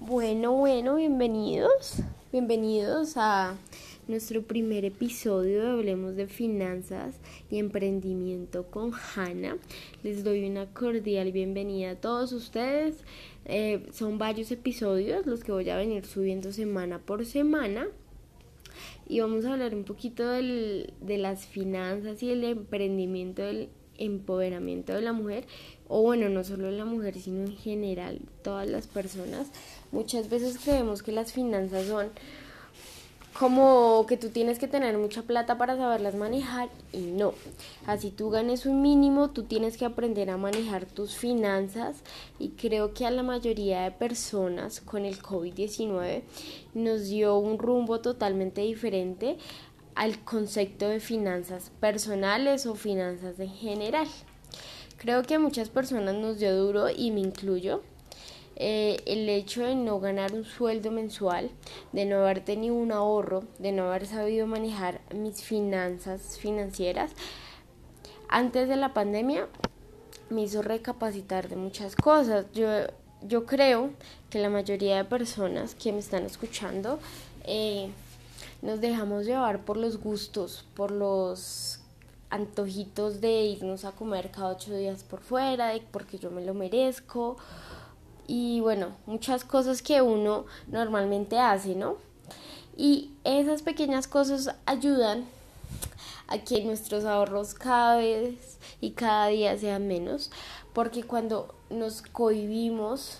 Bueno, bueno, bienvenidos. Bienvenidos a nuestro primer episodio de Hablemos de Finanzas y Emprendimiento con Hanna. Les doy una cordial bienvenida a todos ustedes. Eh, son varios episodios los que voy a venir subiendo semana por semana. Y vamos a hablar un poquito del, de las finanzas y el emprendimiento del empoderamiento de la mujer, o bueno, no solo de la mujer, sino en general, todas las personas. Muchas veces creemos que las finanzas son como que tú tienes que tener mucha plata para saberlas manejar y no. Así tú ganes un mínimo, tú tienes que aprender a manejar tus finanzas y creo que a la mayoría de personas con el COVID-19 nos dio un rumbo totalmente diferente al concepto de finanzas personales o finanzas en general. Creo que a muchas personas nos dio duro y me incluyo. Eh, el hecho de no ganar un sueldo mensual, de no haber tenido un ahorro, de no haber sabido manejar mis finanzas financieras, antes de la pandemia me hizo recapacitar de muchas cosas. Yo, yo creo que la mayoría de personas que me están escuchando eh, nos dejamos llevar por los gustos, por los antojitos de irnos a comer cada ocho días por fuera, porque yo me lo merezco y bueno, muchas cosas que uno normalmente hace, ¿no? Y esas pequeñas cosas ayudan a que nuestros ahorros cada vez y cada día sean menos, porque cuando nos cohibimos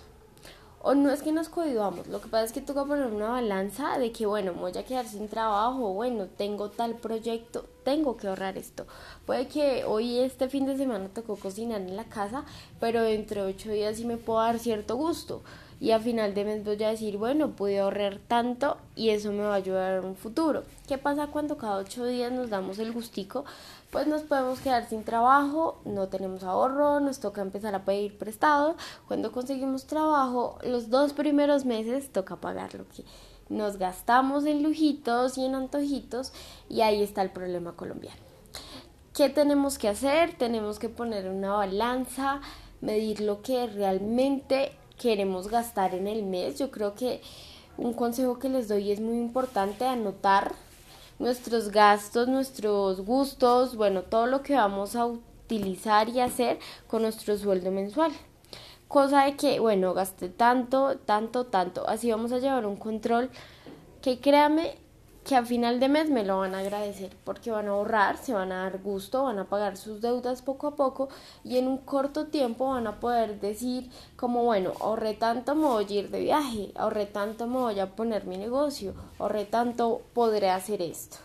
o no es que nos cohibamos, lo que pasa es que toca poner una balanza de que, bueno, voy a quedar sin trabajo, bueno, tengo tal proyecto, tengo que ahorrar esto. Puede que hoy este fin de semana tocó cocinar en la casa, pero dentro de ocho días sí me puedo dar cierto gusto. Y a final de mes voy a decir, bueno, pude ahorrar tanto y eso me va a ayudar en un futuro. ¿Qué pasa cuando cada ocho días nos damos el gustico? pues nos podemos quedar sin trabajo, no tenemos ahorro, nos toca empezar a pedir prestado. Cuando conseguimos trabajo, los dos primeros meses toca pagar lo que nos gastamos en lujitos y en antojitos y ahí está el problema colombiano. ¿Qué tenemos que hacer? Tenemos que poner una balanza, medir lo que realmente queremos gastar en el mes. Yo creo que un consejo que les doy es muy importante anotar nuestros gastos, nuestros gustos, bueno, todo lo que vamos a utilizar y hacer con nuestro sueldo mensual. Cosa de que, bueno, gasté tanto, tanto, tanto. Así vamos a llevar un control que créame que a final de mes me lo van a agradecer porque van a ahorrar, se van a dar gusto, van a pagar sus deudas poco a poco y en un corto tiempo van a poder decir como bueno, ahorré tanto me voy a ir de viaje, ahorré tanto me voy a poner mi negocio, ahorré tanto podré hacer esto.